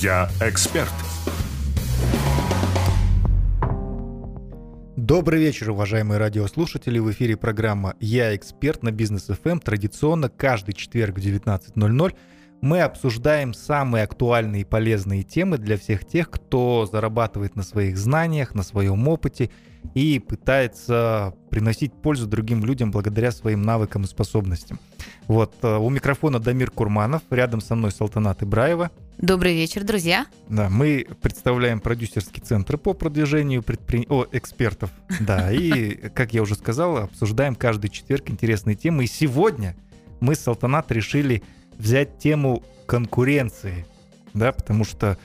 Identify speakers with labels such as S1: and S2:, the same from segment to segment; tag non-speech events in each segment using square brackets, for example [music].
S1: Я эксперт.
S2: Добрый вечер, уважаемые радиослушатели. В эфире программа «Я эксперт» на Бизнес ФМ. Традиционно каждый четверг в 19.00 мы обсуждаем самые актуальные и полезные темы для всех тех, кто зарабатывает на своих знаниях, на своем опыте и пытается приносить пользу другим людям благодаря своим навыкам и способностям. Вот, э, у микрофона Дамир Курманов, рядом со мной Салтанат Ибраева.
S3: Добрый вечер, друзья.
S2: Да, мы представляем продюсерский центр по продвижению предпри... О, экспертов. [laughs] Да, и, как я уже сказал, обсуждаем каждый четверг интересные темы. И сегодня мы с Салтанат решили взять тему конкуренции, да, потому что,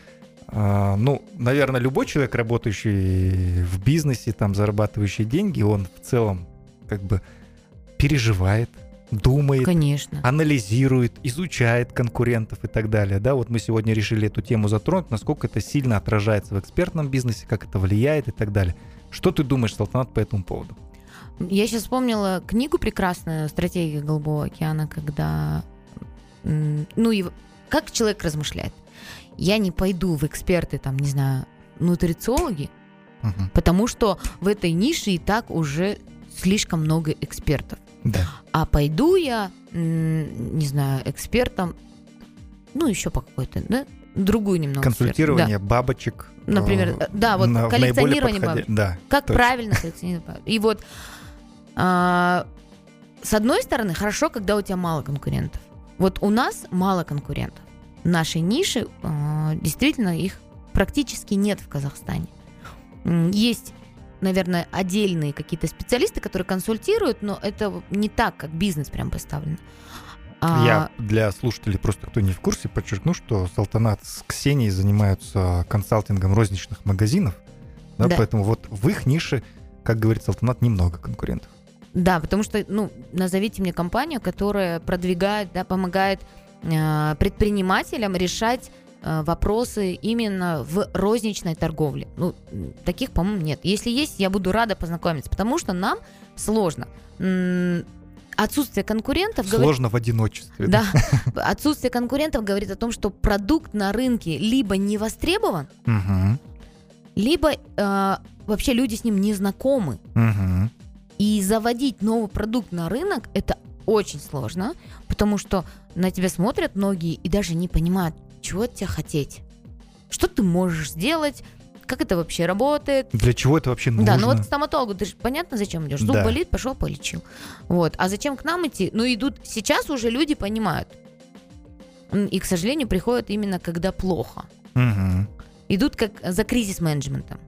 S2: э, ну, наверное, любой человек, работающий в бизнесе, там, зарабатывающий деньги, он в целом как бы переживает, думает,
S3: Конечно.
S2: анализирует, изучает конкурентов и так далее. Да, вот мы сегодня решили эту тему затронуть, насколько это сильно отражается в экспертном бизнесе, как это влияет и так далее. Что ты думаешь, Салтанат, по этому поводу?
S3: Я сейчас вспомнила книгу прекрасную «Стратегия Голубого океана», когда ну и как человек размышляет. Я не пойду в эксперты, там, не знаю, нутрициологи, угу. потому что в этой нише и так уже слишком много экспертов.
S2: Да.
S3: А пойду я, не знаю, экспертом, ну, еще по какой-то, да, другую немного.
S2: Консультирование да. бабочек.
S3: Например, э, да, вот на, коллекционирование бабочек.
S2: Да,
S3: как точно. правильно коллекционировать бабочек. И вот а, с одной стороны, хорошо, когда у тебя мало конкурентов. Вот у нас мало конкурентов. В нашей нише э, действительно их практически нет в Казахстане. Есть, наверное, отдельные какие-то специалисты, которые консультируют, но это не так, как бизнес прям поставлен.
S2: А... Я для слушателей, просто кто не в курсе, подчеркну, что Салтанат с Ксенией занимаются консалтингом розничных магазинов, да, да. поэтому вот в их нише, как говорит Салтанат, немного конкурентов.
S3: Да, потому что, ну, назовите мне компанию, которая продвигает, да, помогает э, предпринимателям решать вопросы именно в розничной торговле. Ну, таких, по-моему, нет. Если есть, я буду рада познакомиться, потому что нам сложно. Отсутствие конкурентов...
S2: Сложно говорит... в одиночестве.
S3: Да. да. [laughs] Отсутствие конкурентов говорит о том, что продукт на рынке либо не востребован, угу. либо э, вообще люди с ним не знакомы. Угу. И заводить новый продукт на рынок это очень сложно, потому что на тебя смотрят многие и даже не понимают, чего от тебя хотеть. Что ты можешь сделать, как это вообще работает.
S2: Для чего это вообще нужно?
S3: Да, ну вот к стоматологу ты же понятно, зачем идешь. Зуб да. болит, пошел полечил. Вот. А зачем к нам идти? Ну, идут. Сейчас уже люди понимают. И, к сожалению, приходят именно когда плохо. Угу. Идут как за кризис-менеджментом.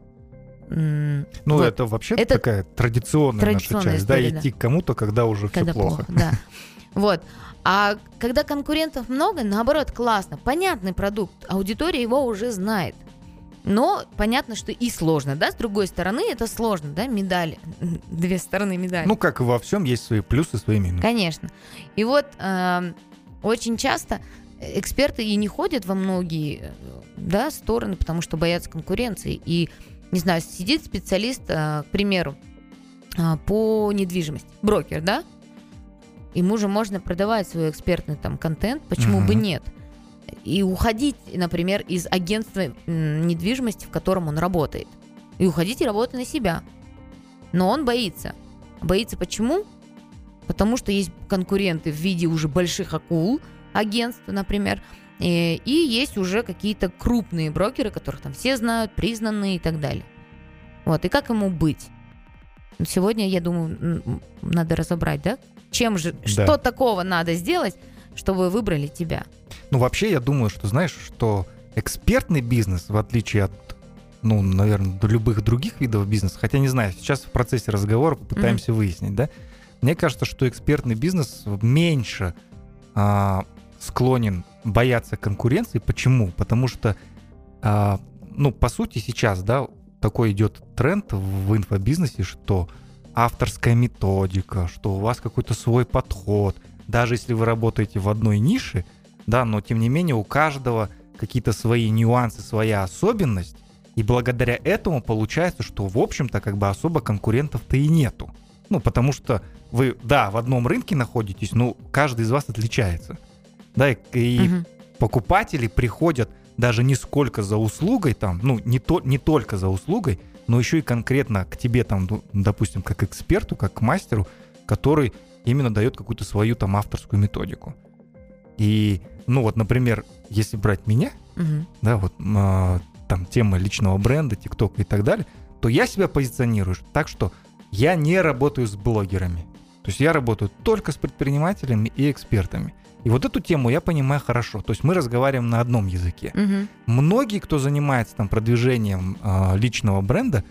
S2: Ну, вот. это вообще это такая традиционная, традиционная наша часть, история, да, идти да. к кому-то, когда уже когда все плохо. плохо
S3: да. [laughs] Вот. А когда конкурентов много, наоборот, классно. Понятный продукт, аудитория его уже знает. Но понятно, что и сложно, да, с другой стороны это сложно, да, медали, [laughs] две стороны медали.
S2: Ну, как и во всем, есть свои плюсы, свои минусы.
S3: Конечно. И вот э, очень часто эксперты и не ходят во многие, э, да, стороны, потому что боятся конкуренции. И не знаю, сидит специалист, э, к примеру, э, по недвижимости, брокер, да? Ему же можно продавать свой экспертный там контент, почему угу. бы нет? И уходить, например, из агентства недвижимости, в котором он работает. И уходить и работать на себя. Но он боится. Боится почему? Потому что есть конкуренты в виде уже больших акул, агентств, например, и, и есть уже какие-то крупные брокеры, которых там все знают, признанные и так далее. Вот, и как ему быть? Сегодня, я думаю, надо разобрать, да? Чем же, да. что такого надо сделать, чтобы выбрали тебя?
S2: Ну, вообще, я думаю, что, знаешь, что экспертный бизнес, в отличие от, ну, наверное, любых других видов бизнеса, хотя не знаю, сейчас в процессе разговора попытаемся mm-hmm. выяснить, да? Мне кажется, что экспертный бизнес меньше а, склонен бояться конкуренции. Почему? Потому что, а, ну, по сути, сейчас, да, такой идет тренд в инфобизнесе, что авторская методика, что у вас какой-то свой подход. Даже если вы работаете в одной нише, да, но тем не менее у каждого какие-то свои нюансы, своя особенность. И благодаря этому получается, что, в общем-то, как бы особо конкурентов-то и нету. Ну, потому что вы, да, в одном рынке находитесь, но каждый из вас отличается. Да, и, и угу. покупатели приходят даже не сколько за услугой там, ну, не, то, не только за услугой, но еще и конкретно к тебе там, ну, допустим, как эксперту, как к мастеру, который именно дает какую-то свою там авторскую методику. И, ну вот, например, если брать меня,
S3: Мгм.
S2: да, вот а, там тема личного бренда, ТикТока и так далее, то я себя позиционирую так, что я не работаю с блогерами. То есть я работаю только с предпринимателями и экспертами. И вот эту тему я понимаю хорошо. То есть мы разговариваем на одном языке.
S3: Мгм.
S2: Многие, кто занимается там продвижением а, личного бренда,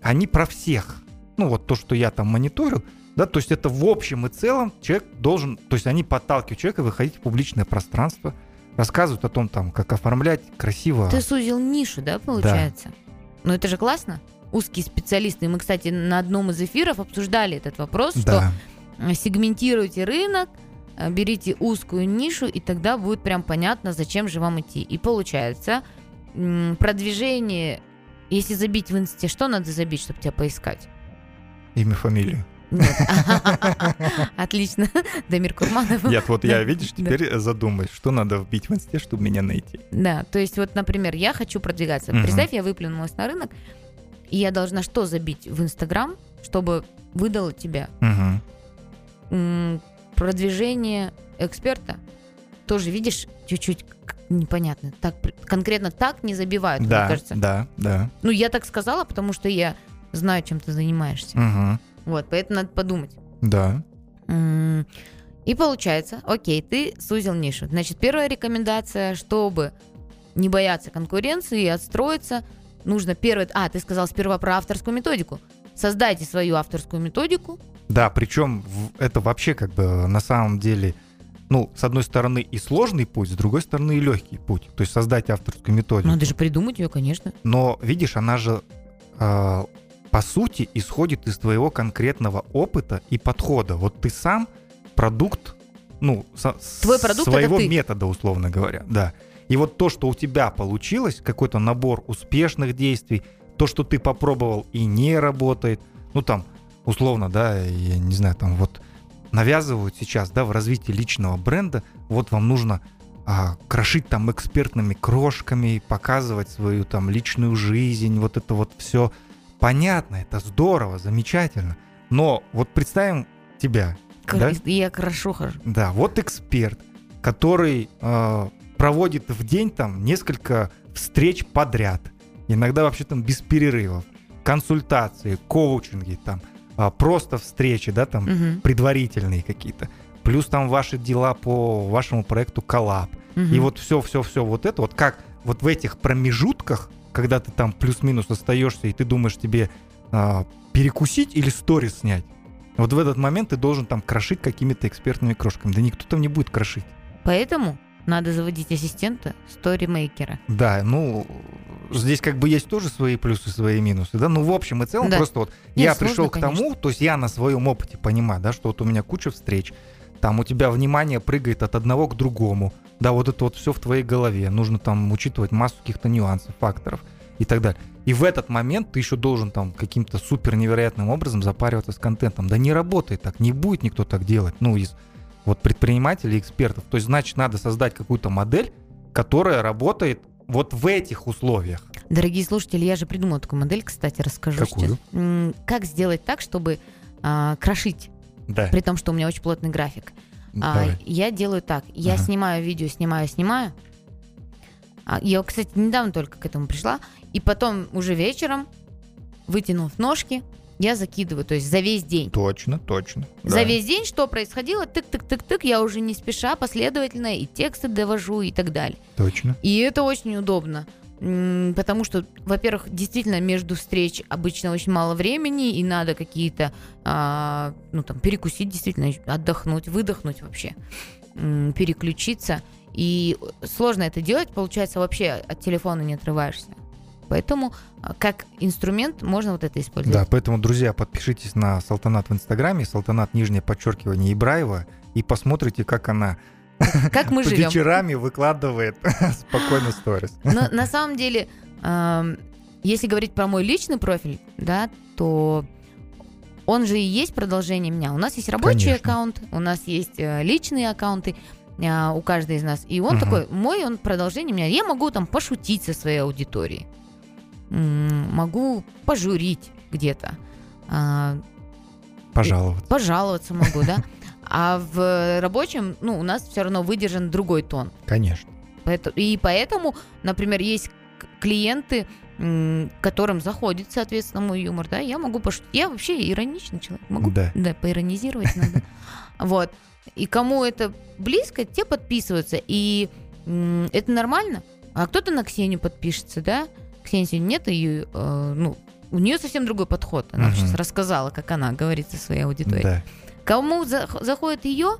S2: они про всех. Ну вот то, что я там мониторю, да, то есть это в общем и целом человек должен, то есть они подталкивают человека выходить в публичное пространство, рассказывают о том, там, как оформлять красиво.
S3: Ты сузил нишу, да, получается? Ну это же классно. Узкие специалисты. И мы, кстати, на одном из эфиров обсуждали этот вопрос, что
S2: Да,
S3: э, сегментируйте рынок, э, берите узкую нишу, и тогда будет прям понятно, зачем же вам идти. И получается, продвижение, если забить в инсте, что надо забить, чтобы тебя поискать?
S2: имя, фамилию.
S3: Нет. [laughs] Отлично. Дамир Курманов.
S2: Нет, вот я,
S3: Да.
S2: видишь,
S3: Да.
S2: теперь задумаюсь, что надо вбить в инсте, чтобы меня найти.
S3: Да, то есть вот, например, я хочу продвигаться. Представь, я выплюнулась на рынок, и я должна что забить в Инстаграм, чтобы выдало тебя. Продвижение эксперта. Тоже, видишь, чуть-чуть непонятно. Так, конкретно так не забивают, мне
S2: Да,
S3: кажется.
S2: да, да.
S3: Ну, я так сказала, потому что я знаю, чем ты занимаешься.
S2: Мгм.
S3: Вот, поэтому надо подумать.
S2: Да.
S3: И получается, окей, ты сузил нишу. Значит, первая рекомендация, чтобы не бояться конкуренции и отстроиться, нужно первое... А, ты сказал сперва про авторскую методику. Создайте свою авторскую методику.
S2: Да, причем это вообще как бы на самом деле, ну, с одной стороны и сложный путь, с другой стороны и легкий путь. То есть создать авторскую методику.
S3: Надо же придумать ее, конечно.
S2: Но, видишь, она же э, по сути исходит из твоего конкретного опыта и подхода. Вот ты сам продукт, ну, со-
S3: Твой продукт —
S2: своего метода, условно говоря, да. И вот то, что у тебя получилось, какой-то набор успешных действий, то, что ты попробовал и не работает, ну там, условно, да, я не знаю, там вот навязывают сейчас, да, в развитии личного бренда, вот вам нужно а, крошить там экспертными крошками, показывать свою там личную жизнь, вот это вот все понятно, это здорово, замечательно. Но вот представим тебя,
S3: Кр-
S2: да?
S3: Я хорошо хожу.
S2: Да, вот эксперт, который э, проводит в день там несколько встреч подряд, иногда вообще там без перерывов, консультации, коучинги, там а, просто встречи, да, там
S3: Мгм,
S2: предварительные какие-то, плюс там ваши дела по вашему проекту коллаб,
S3: мгм.
S2: и вот все, все, все вот это, вот как вот в этих промежутках, когда ты там плюс-минус остаешься, и ты думаешь тебе а, перекусить или сторис снять, вот в этот момент ты должен там крошить какими-то экспертными крошками. Да никто там не будет крошить.
S3: Поэтому надо заводить ассистента, сторимейкера.
S2: Да, ну, здесь как бы есть тоже свои плюсы, свои минусы, да, ну, в общем и целом,
S3: Да.
S2: просто вот
S3: Нет,
S2: я
S3: сложно,
S2: пришел к тому,
S3: конечно.
S2: то есть я на своем опыте понимаю, да, что вот у меня куча встреч, там у тебя внимание прыгает от одного к другому, да, вот это вот все в твоей голове, нужно там учитывать массу каких-то нюансов, факторов и так далее. И в этот момент ты еще должен там каким-то супер невероятным образом запариваться с контентом. Да не работает так, не будет никто так делать, ну, из вот предпринимателей, экспертов. То есть, значит, надо создать какую-то модель, которая работает вот в этих условиях.
S3: Дорогие слушатели, я же придумала такую модель, кстати, расскажу
S2: Какую?
S3: сейчас. Как сделать так, чтобы а, крошить,
S2: Да.
S3: при том, что у меня очень плотный график. А,
S2: Давай.
S3: я делаю так. Я
S2: Ага.
S3: снимаю видео, снимаю, снимаю. А, я, кстати, недавно только к этому пришла. И потом уже вечером, вытянув ножки, я закидываю, то есть за весь день.
S2: Точно, точно.
S3: За
S2: Да.
S3: весь день что происходило, тык-тык-тык-тык, я уже не спеша, последовательно и тексты довожу и так далее.
S2: Точно.
S3: И это очень удобно. Потому что, во-первых, действительно между встреч обычно очень мало времени, и надо какие-то, а, ну там, перекусить, действительно, отдохнуть, выдохнуть вообще, переключиться. И сложно это делать, получается, вообще от телефона не отрываешься. Поэтому а, как инструмент можно вот это
S2: Да,
S3: использовать.
S2: поэтому, друзья, подпишитесь на Салтанат в Инстаграме, Салтанат нижнее подчеркивание Ибраева, и посмотрите, как она
S3: Как мы [laughs] живем.
S2: вечерами выкладывает [laughs] спокойно сторис.
S3: Но на самом деле, если говорить про мой личный профиль, да, то он же и есть продолжение меня. У нас есть рабочий
S2: Конечно.
S3: аккаунт, у нас есть э, личные аккаунты. а, у каждой из нас. И он
S2: Мгм.
S3: такой, мой, он продолжение меня. Я могу там пошутить со своей аудиторией. Могу пожурить где-то. А,
S2: Пожаловаться.
S3: Пожаловаться могу, да. А в рабочем, ну, у нас все равно выдержан другой тон.
S2: Конечно.
S3: И поэтому, например, есть клиенты, которым заходит, соответственно, мой юмор, да, я могу пошутить. Я вообще ироничный человек, могу,
S2: Да.
S3: да, поиронизировать надо. Вот. И кому это близко, те подписываются. И это нормально. А кто-то на Ксению подпишется, да? Сегодня нет, и, э, ну, у нее совсем другой подход. Она
S2: Мгм.
S3: сейчас рассказала, как она говорит со своей аудиторией.
S2: Да.
S3: Кому за- заходит ее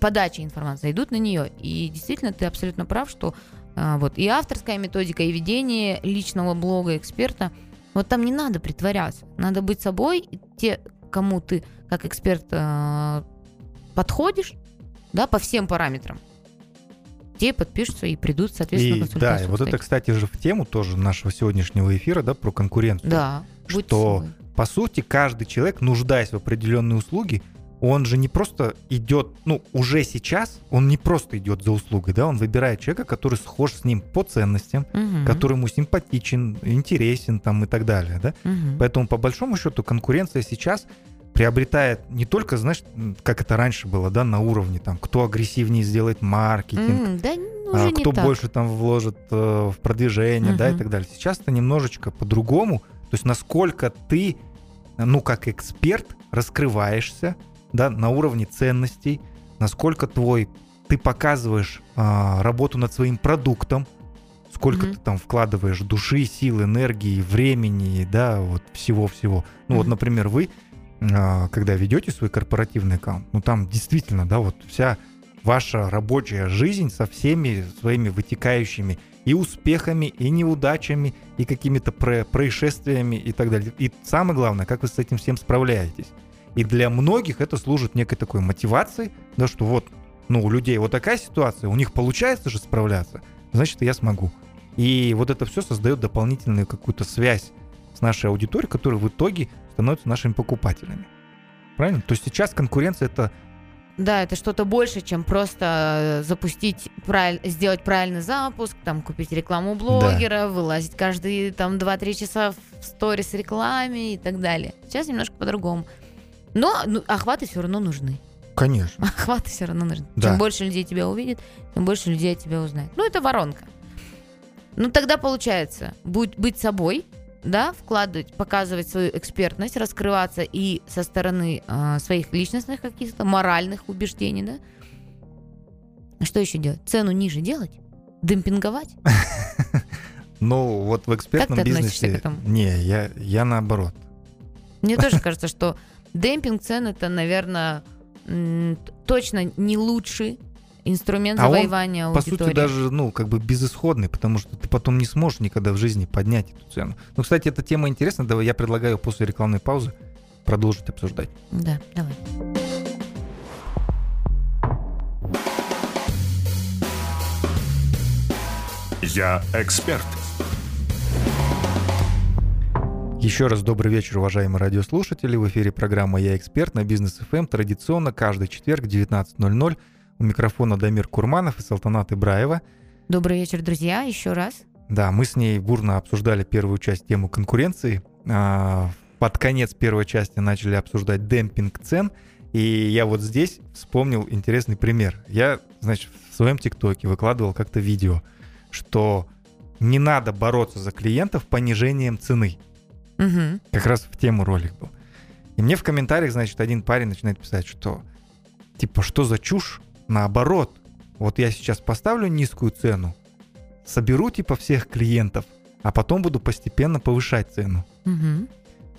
S3: подача информации, идут на нее. И действительно, ты абсолютно прав, что а, вот и авторская методика, и ведение личного блога эксперта, вот там не надо притворяться. Надо быть собой. И те, кому ты как эксперт а, подходишь, да, по всем параметрам, те подпишутся и придут, соответственно,
S2: И, да,
S3: консультацию.
S2: и вот это,
S3: кстати.
S2: кстати же, в тему тоже нашего сегодняшнего эфира, да, про конкуренцию.
S3: Да,
S2: что по сути, каждый человек, нуждаясь в определенной услуге, он же не просто идет, ну, уже сейчас, он не просто идет за услугой, да, он выбирает человека, который схож с ним по ценностям,
S3: Мгм.
S2: который ему симпатичен, интересен там и так далее, да.
S3: Мгм.
S2: Поэтому, по большому счету, конкуренция сейчас приобретает не только, знаешь, как это раньше было, да, на уровне, там, кто агрессивнее сделает маркетинг,
S3: М, Да, ну,
S2: а,
S3: уже не
S2: кто
S3: так.
S2: больше там вложит э, в продвижение, да, и так далее. Сейчас это немножечко по-другому. То есть насколько ты, ну, как эксперт, раскрываешься, да, на уровне ценностей, насколько твой, ты показываешь а, работу над своим продуктом, сколько
S3: Мгм.
S2: ты там вкладываешь души, сил, энергии, времени, да, вот всего-всего. Ну, вот,
S3: Мгм.
S2: например, вы, когда ведете свой корпоративный аккаунт, ну, там действительно, да, вот вся ваша рабочая жизнь со всеми своими вытекающими и успехами, и неудачами, и какими-то про- происшествиями и так далее. И самое главное, как вы с этим всем справляетесь. И для многих это служит некой такой мотивацией, да, что вот, ну, у людей вот такая ситуация, у них получается же справляться, значит, я смогу. И вот это все создает дополнительную какую-то связь с нашей аудиторией, которая в итоге становится нашими покупателями. Правильно? То есть сейчас конкуренция это
S3: Да, это что-то больше, чем просто э, запустить, правиль- сделать правильный запуск, там, купить рекламу блогера, вылазить каждые там 2-3 часа в сторис рекламе и так далее. Сейчас немножко по-другому. Но ну, охваты все равно нужны.
S2: Конечно. [laughs]
S3: Охваты все равно нужны.
S2: Да.
S3: Чем больше людей тебя увидит, тем больше людей тебя узнает. Ну, это воронка. Ну, тогда получается, будь, быть собой, да, вкладывать, показывать свою экспертность, раскрываться и со стороны а, своих личностных каких-то моральных убеждений, да. Что еще делать? Цену ниже делать? Демпинговать? [laughs]
S2: Ну, вот в экспертном бизнесе... Не, я, я наоборот.
S3: Мне тоже кажется, что демпинг цен это, наверное, точно не лучший инструмент
S2: А он,
S3: завоевания
S2: По
S3: аудитории.
S2: сути, даже, ну, как бы безысходный, потому что ты потом не сможешь никогда в жизни поднять эту цену. Ну, кстати, эта тема интересна, давай я предлагаю после рекламной паузы продолжить обсуждать.
S3: Да, давай.
S1: Я эксперт.
S2: Еще раз добрый вечер, уважаемые радиослушатели. В эфире программа «Я эксперт» на Бизнес ФМ. Традиционно каждый четверг в 19.00. У микрофона Дамир Курманов и Салтанат Ибраева.
S3: Добрый вечер, друзья, еще раз.
S2: Да, мы с ней бурно обсуждали первую часть тему конкуренции. А, Под конец первой части начали обсуждать демпинг цен. И я вот здесь вспомнил интересный пример. Я, значит, в своем ТикТоке выкладывал как-то видео, что не надо бороться за клиентов понижением цены.
S3: Мгм.
S2: Как раз в тему ролик был. И мне в комментариях, значит, один парень начинает писать, что типа, что за чушь? Наоборот, вот я сейчас поставлю низкую цену, соберу типа всех клиентов, а потом буду постепенно повышать цену.
S3: Мгм.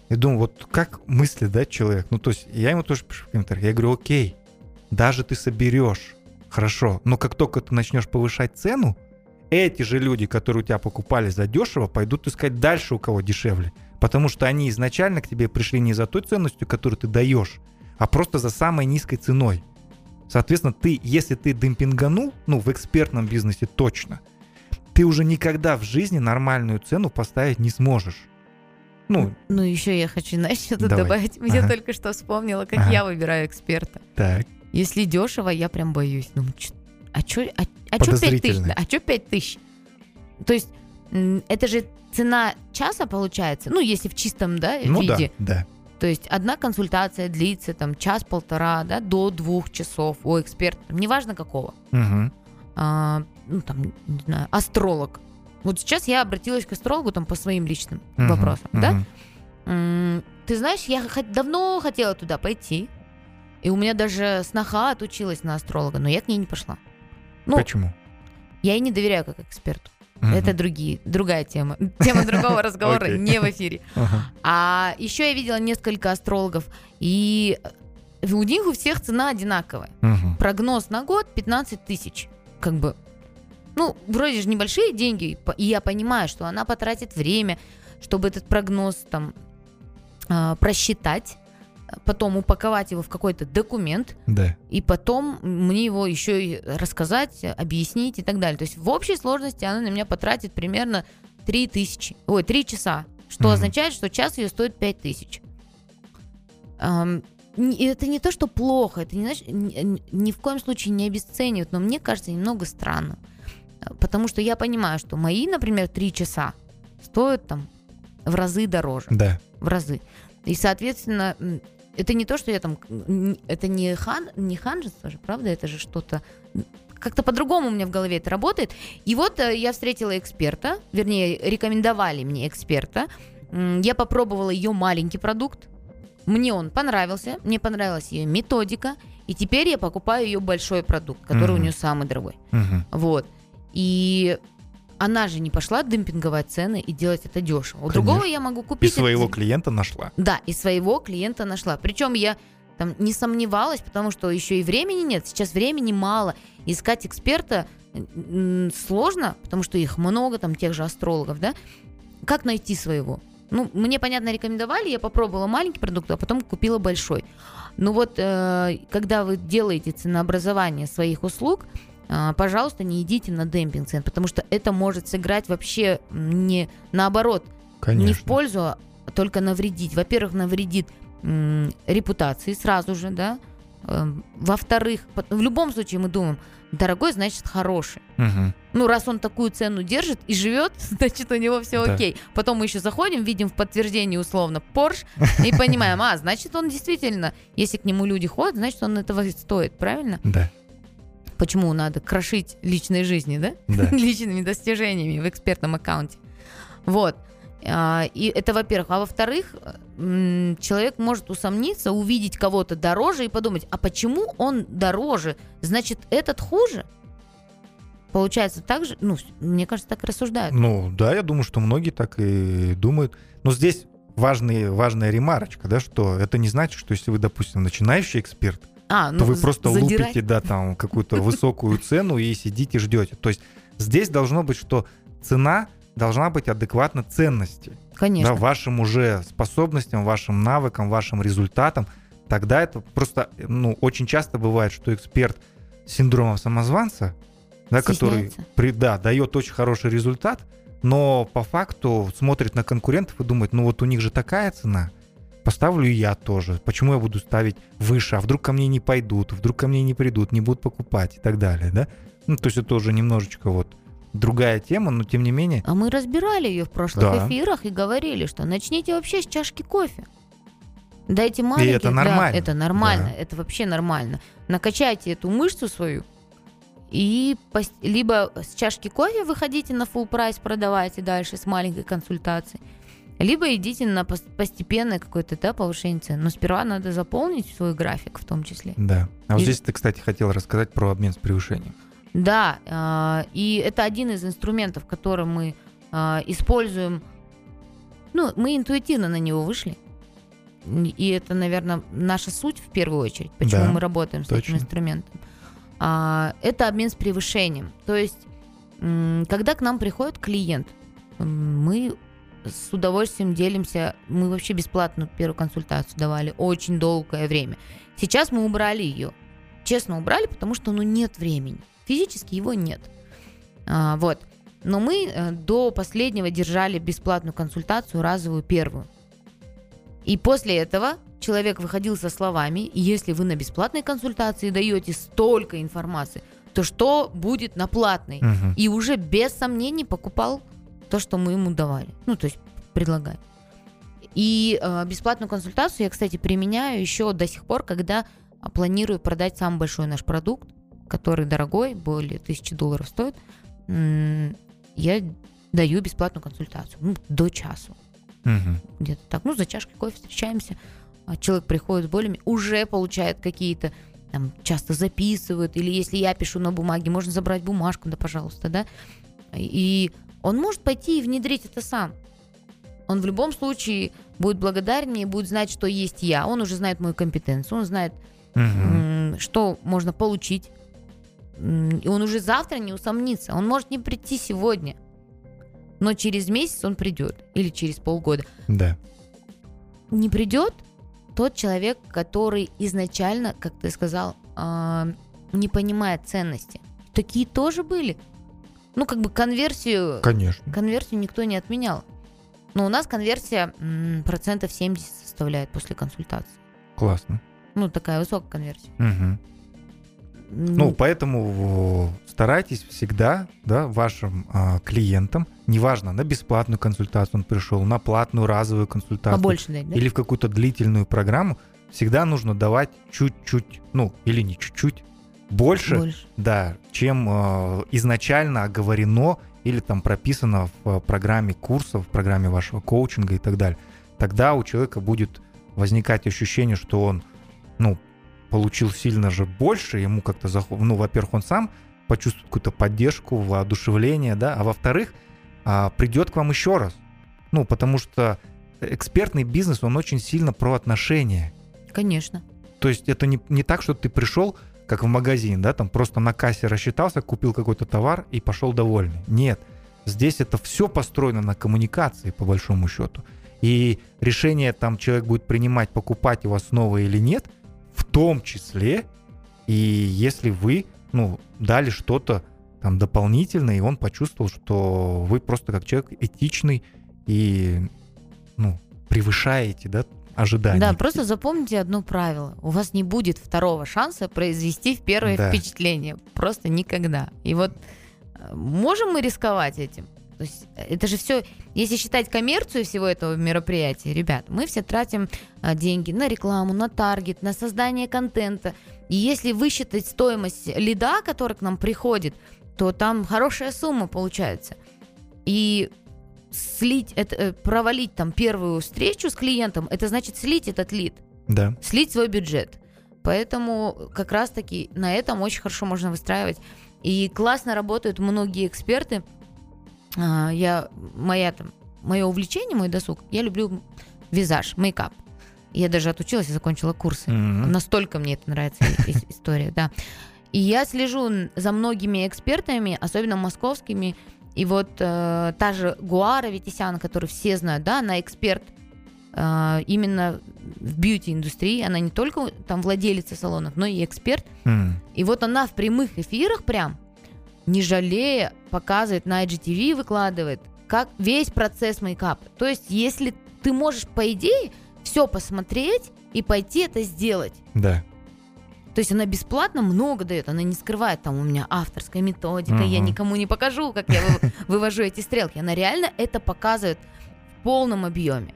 S2: И думаю, вот как мыслит, да, человек? Ну, то есть я ему тоже пишу в комментариях, я говорю, окей, даже ты соберешь, хорошо, но как только ты начнешь повышать цену, эти же люди, которые у тебя покупали за дешево, пойдут искать дальше у кого дешевле. Потому что они изначально к тебе пришли не за той ценностью, которую ты даешь, а просто за самой низкой ценой. Соответственно, ты, если ты демпинганул, ну, в экспертном бизнесе точно, ты уже никогда в жизни нормальную цену поставить не сможешь. Ну,
S3: Ну, еще я хочу, знаешь, что-то
S2: Давай.
S3: добавить. Я
S2: Ага.
S3: только что вспомнила, как
S2: Ага.
S3: я выбираю эксперта.
S2: так.
S3: Если дешево, я прям боюсь. Ну, чё- а что а, а чё 5 тысяч? А что 5 тысяч? То есть это же цена часа получается, ну, если в чистом да,
S2: Ну да,
S3: виде.
S2: да.
S3: То есть одна консультация длится там час-полтора, да, до двух часов у эксперта, неважно какого.
S2: Мгм.
S3: А, ну, там, не знаю, астролог. Вот сейчас я обратилась к астрологу там по своим личным
S2: Мгм.
S3: вопросам, да?
S2: Мгм.
S3: М, Ты знаешь, я давно хотела туда пойти. И у меня даже сноха отучилась на астролога, но я к ней не пошла. Ну,
S2: Почему?
S3: я ей не доверяю как эксперту.
S2: Мгм.
S3: Это другие, другая тема. [laughs] Тема другого разговора,
S2: Окей.
S3: не в эфире.
S2: Ага.
S3: А еще я видела несколько астрологов, и у них у всех цена одинаковая.
S2: Мгм.
S3: Прогноз на год 15 тысяч. Как бы, ну, вроде же небольшие деньги, и я понимаю, что она потратит время, чтобы этот прогноз там а, просчитать, потом упаковать его в какой-то документ,
S2: Да.
S3: и потом мне его еще и рассказать, объяснить и так далее. То есть в общей сложности она на меня потратит примерно 3 тысячи, ой, 3 часа, что
S2: Мгм.
S3: означает, что час ее стоит 5 тысяч. Не- это не то, что плохо, это не, знаешь, ни, в коем случае не обесценивают, но мне кажется немного странно. Потому что я понимаю, что мои, например, 3 часа стоят там в разы дороже
S2: Да.
S3: в разы. И, соответственно, это не то, что я там... Это не, хан, не ханжество же, правда? Это же что-то... Как-то по-другому у меня в голове это работает. И вот э, я встретила эксперта, вернее, рекомендовали мне эксперта. Я попробовала ее маленький продукт. Мне он понравился, мне понравилась ее методика. И теперь я покупаю ее большой продукт, который у
S2: Мгм.
S3: нее самый дорогой.
S2: Мгм.
S3: Вот. И она же не пошла демпинговать цены и делать это дешево. У
S2: Конечно.
S3: другого я могу
S2: И
S3: купить... это
S2: своего
S3: за-
S2: клиента нашла.
S3: да, и своего клиента нашла. Причем я там не сомневалась, потому что еще и времени нет. Сейчас времени мало. Искать эксперта сложно, потому что их много, там тех же астрологов, да. Как найти своего? Ну, мне, понятно, рекомендовали, я попробовала маленький продукт, а потом купила большой. Ну вот, э, когда вы делаете ценообразование своих услуг, пожалуйста, не идите на демпинг цен, потому что это может сыграть вообще не наоборот,
S2: Конечно.
S3: не в пользу, а только навредить. Во-первых, навредит м, репутации сразу же, да. Эм, Во-вторых, в любом случае мы думаем, дорогой, значит хороший.
S2: Мгм.
S3: Ну, раз он такую цену держит и живет, [laughs] значит, у него все
S2: Да.
S3: окей. Потом мы еще заходим, видим в подтверждении условно Porsche [laughs] и понимаем, а, значит, он действительно, если к нему люди ходят, значит, он этого стоит, правильно?
S2: Да.
S3: Почему надо крошить личной жизни, да?
S2: Да. [laughs]
S3: личными достижениями в экспертном аккаунте. Вот. А, И это, во-первых. А во-вторых, человек может усомниться, увидеть кого-то дороже и подумать, а почему он дороже? Значит, этот хуже? Получается так же? Ну, мне кажется, так рассуждают.
S2: Ну, да, я думаю, что многие так и думают. Но здесь важный, важная ремарочка, да, что это не значит, что если вы, допустим, начинающий эксперт,
S3: А,
S2: то вы просто
S3: задирать.
S2: лупите, да, там какую-то [laughs] высокую цену и сидите ждете. То есть здесь должно быть, что цена должна быть адекватна ценности,
S3: Конечно.
S2: да, вашим уже способностям, вашим навыкам, вашим результатам. Тогда это просто, ну, очень часто бывает, что эксперт с синдромом самозванца, да, который при, да, дает очень хороший результат, но по факту смотрит на конкурентов и думает, ну вот у них же такая цена, поставлю и я тоже. Почему я буду ставить выше? А вдруг ко мне не пойдут, вдруг ко мне не придут, не будут покупать и так далее, да? Ну, то есть это уже немножечко вот другая тема, но тем не менее.
S3: А мы разбирали ее в прошлых
S2: Да.
S3: эфирах и говорили, что начните вообще с чашки кофе. Дайте маленький.
S2: это
S3: да,
S2: нормально.
S3: это нормально.
S2: Да.
S3: Это вообще нормально. Накачайте эту мышцу свою. И либо с чашки кофе выходите на full прайс, продавайте дальше с маленькой консультацией. Либо идите на пос- постепенное какое-то да, повышение цен. Но сперва надо заполнить свой график в том числе.
S2: Да. А вот
S3: И-
S2: здесь ты, кстати, хотел рассказать про обмен с превышением.
S3: Да, а, и это один из инструментов, который мы а, используем. Ну, мы интуитивно на него вышли. И это, наверное, наша суть в первую очередь, почему
S2: Да,
S3: мы работаем с этим
S2: точно.
S3: инструментом. А, это обмен с превышением. То есть, когда к нам приходит клиент, мы с удовольствием делимся. Мы вообще бесплатную первую консультацию давали очень долгое время. Сейчас мы убрали ее. Честно убрали, потому что ну нет времени. Физически его нет. А, вот. Но мы э, до последнего держали бесплатную консультацию, разовую первую. И после этого человек выходил со словами, и если вы на бесплатной консультации даете столько информации, то что будет на платной?
S2: Мгм.
S3: И уже без сомнений покупал то, что мы ему давали. Ну, то есть предлагаем. И э, бесплатную консультацию я, кстати, применяю еще до сих пор, когда а, планирую продать самый большой наш продукт, который дорогой, более тысячи долларов стоит. Я даю бесплатную консультацию. Ну, до часу
S2: Мгм.
S3: где-то так. Ну, за чашкой кофе встречаемся. а Человек приходит с болями, уже получает какие-то, там, часто записывают, или если я пишу на бумаге, можно забрать бумажку, да, пожалуйста, да. И он может пойти и внедрить это сам. Он в любом случае будет благодарен мне и будет знать, что есть я. Он уже знает мою компетенцию, он знает, м, что можно получить. И он уже завтра не усомнится. Он может не прийти сегодня, но через месяц он придет или через полгода
S2: Да.
S3: не придет тот человек, который изначально, как ты сказал, а, не понимает ценности. Такие тоже были. Ну, как бы конверсию,
S2: Конечно.
S3: конверсию никто не отменял. Но у нас конверсия м, процентов 70 составляет после консультации.
S2: Классно.
S3: Ну, такая высокая конверсия.
S2: Мгм. Ну, поэтому старайтесь всегда, да, вашим а, клиентам, неважно, на бесплатную консультацию он пришел, на платную разовую консультацию,
S3: побольше дать, да?
S2: или в какую-то длительную программу, всегда нужно давать чуть-чуть, ну, или не чуть-чуть, больше,
S3: Больше.
S2: да, чем э, изначально оговорено или там прописано в э, программе курсов, в программе вашего коучинга и так далее. Тогда у человека будет возникать ощущение, что он, ну, получил сильно же больше, ему как-то, захо- ну, во-первых, он сам почувствует какую-то поддержку, воодушевление, да, а во-вторых, а, придет к вам еще раз. Ну, потому что экспертный бизнес, он очень сильно про отношения.
S3: Конечно.
S2: То есть это не, не так, что ты пришел, как в магазин, да, там просто на кассе рассчитался, купил какой-то товар и пошел довольный. Нет. Здесь это все построено на коммуникации, по большому счету. И решение там человек будет принимать, покупать вас снова или нет, в том числе, и если вы, ну, дали что-то там дополнительное, и он почувствовал, что вы просто как человек этичный и, ну, превышаете, да, ожидания.
S3: Да, просто запомните одно правило. У вас не будет второго шанса произвести первое
S2: Да.
S3: впечатление. Просто никогда. И вот э, можем мы рисковать этим? То есть э, это же все, если считать коммерцию всего этого мероприятия, ребят, мы все тратим а, деньги на рекламу, на таргет, на создание контента. И если высчитать стоимость лида, который к нам приходит, то там хорошая сумма получается. И слить, это, э, провалить там первую встречу с клиентом, это значит слить этот лид,
S2: Да.
S3: слить свой бюджет. Поэтому как раз-таки на этом очень хорошо можно выстраивать. И классно работают многие эксперты. А, Я, моя, там, мое увлечение, мой досуг, я люблю визаж, мейкап. Я даже отучилась и закончила курсы.
S2: Мгм.
S3: Настолько мне это нравится [laughs] история, да. И я слежу за многими экспертами, особенно московскими. И вот э, та же Гуара Витисян, которую все знают, да, она эксперт э, именно в бьюти-индустрии. Она не только там владелица салонов, но и эксперт.
S2: М.
S3: И вот она в прямых эфирах прям, не жалея, показывает на IGTV, выкладывает, как весь процесс мейкапа. То есть, если ты можешь, по идее, все посмотреть и пойти это сделать.
S2: Да.
S3: То есть она бесплатно много дает, она не скрывает, там у меня авторская методика, я
S2: Мгм.
S3: никому не покажу, как я вы- [laughs] вывожу эти стрелки. Она реально это показывает в полном объеме.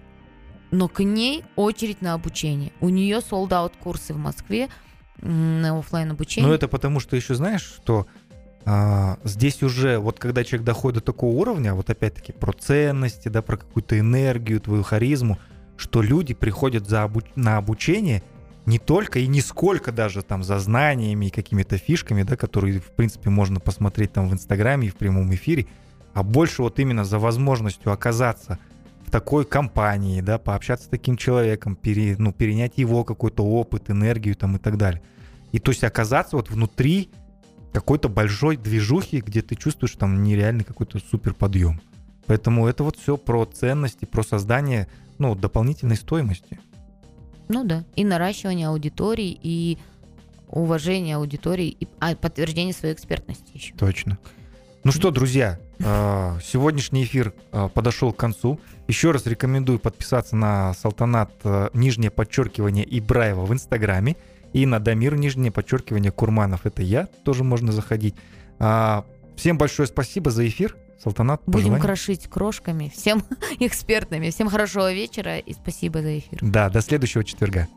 S3: Но к ней очередь на обучение. У нее sold-out курсы в Москве на оффлайн обучение.
S2: Ну, это потому что еще знаешь, что а, здесь уже, вот когда человек доходит до такого уровня, вот опять-таки про ценности, да, про какую-то энергию, твою харизму, что люди приходят за обу- на обучение не только и не сколько даже там за знаниями и какими-то фишками, да, которые, в принципе, можно посмотреть там в Инстаграме и в прямом эфире, а больше вот именно за возможностью оказаться в такой компании, да, пообщаться с таким человеком, пере, ну, перенять его какой-то опыт, энергию там и так далее. И то есть оказаться вот внутри какой-то большой движухи, где ты чувствуешь там нереальный какой-то супер подъем. Поэтому это вот все про ценности, про создание ну, дополнительной стоимости.
S3: Ну да. И наращивание аудитории, и уважение аудитории, и а, подтверждение своей экспертности еще.
S2: Точно. Ну что, друзья, э, сегодняшний эфир э, подошел к концу. Еще раз рекомендую подписаться на Салтанат э, нижнее подчеркивание Ибраева в Инстаграме и на Дамир нижнее подчеркивание Курманов. Это я, тоже можно заходить. А, всем большое спасибо за эфир. Салтанат,
S3: Будем
S2: пожелания?
S3: крошить крошками. Всем [laughs] экспертными. Всем хорошего вечера и спасибо за эфир.
S2: Да, до следующего четверга.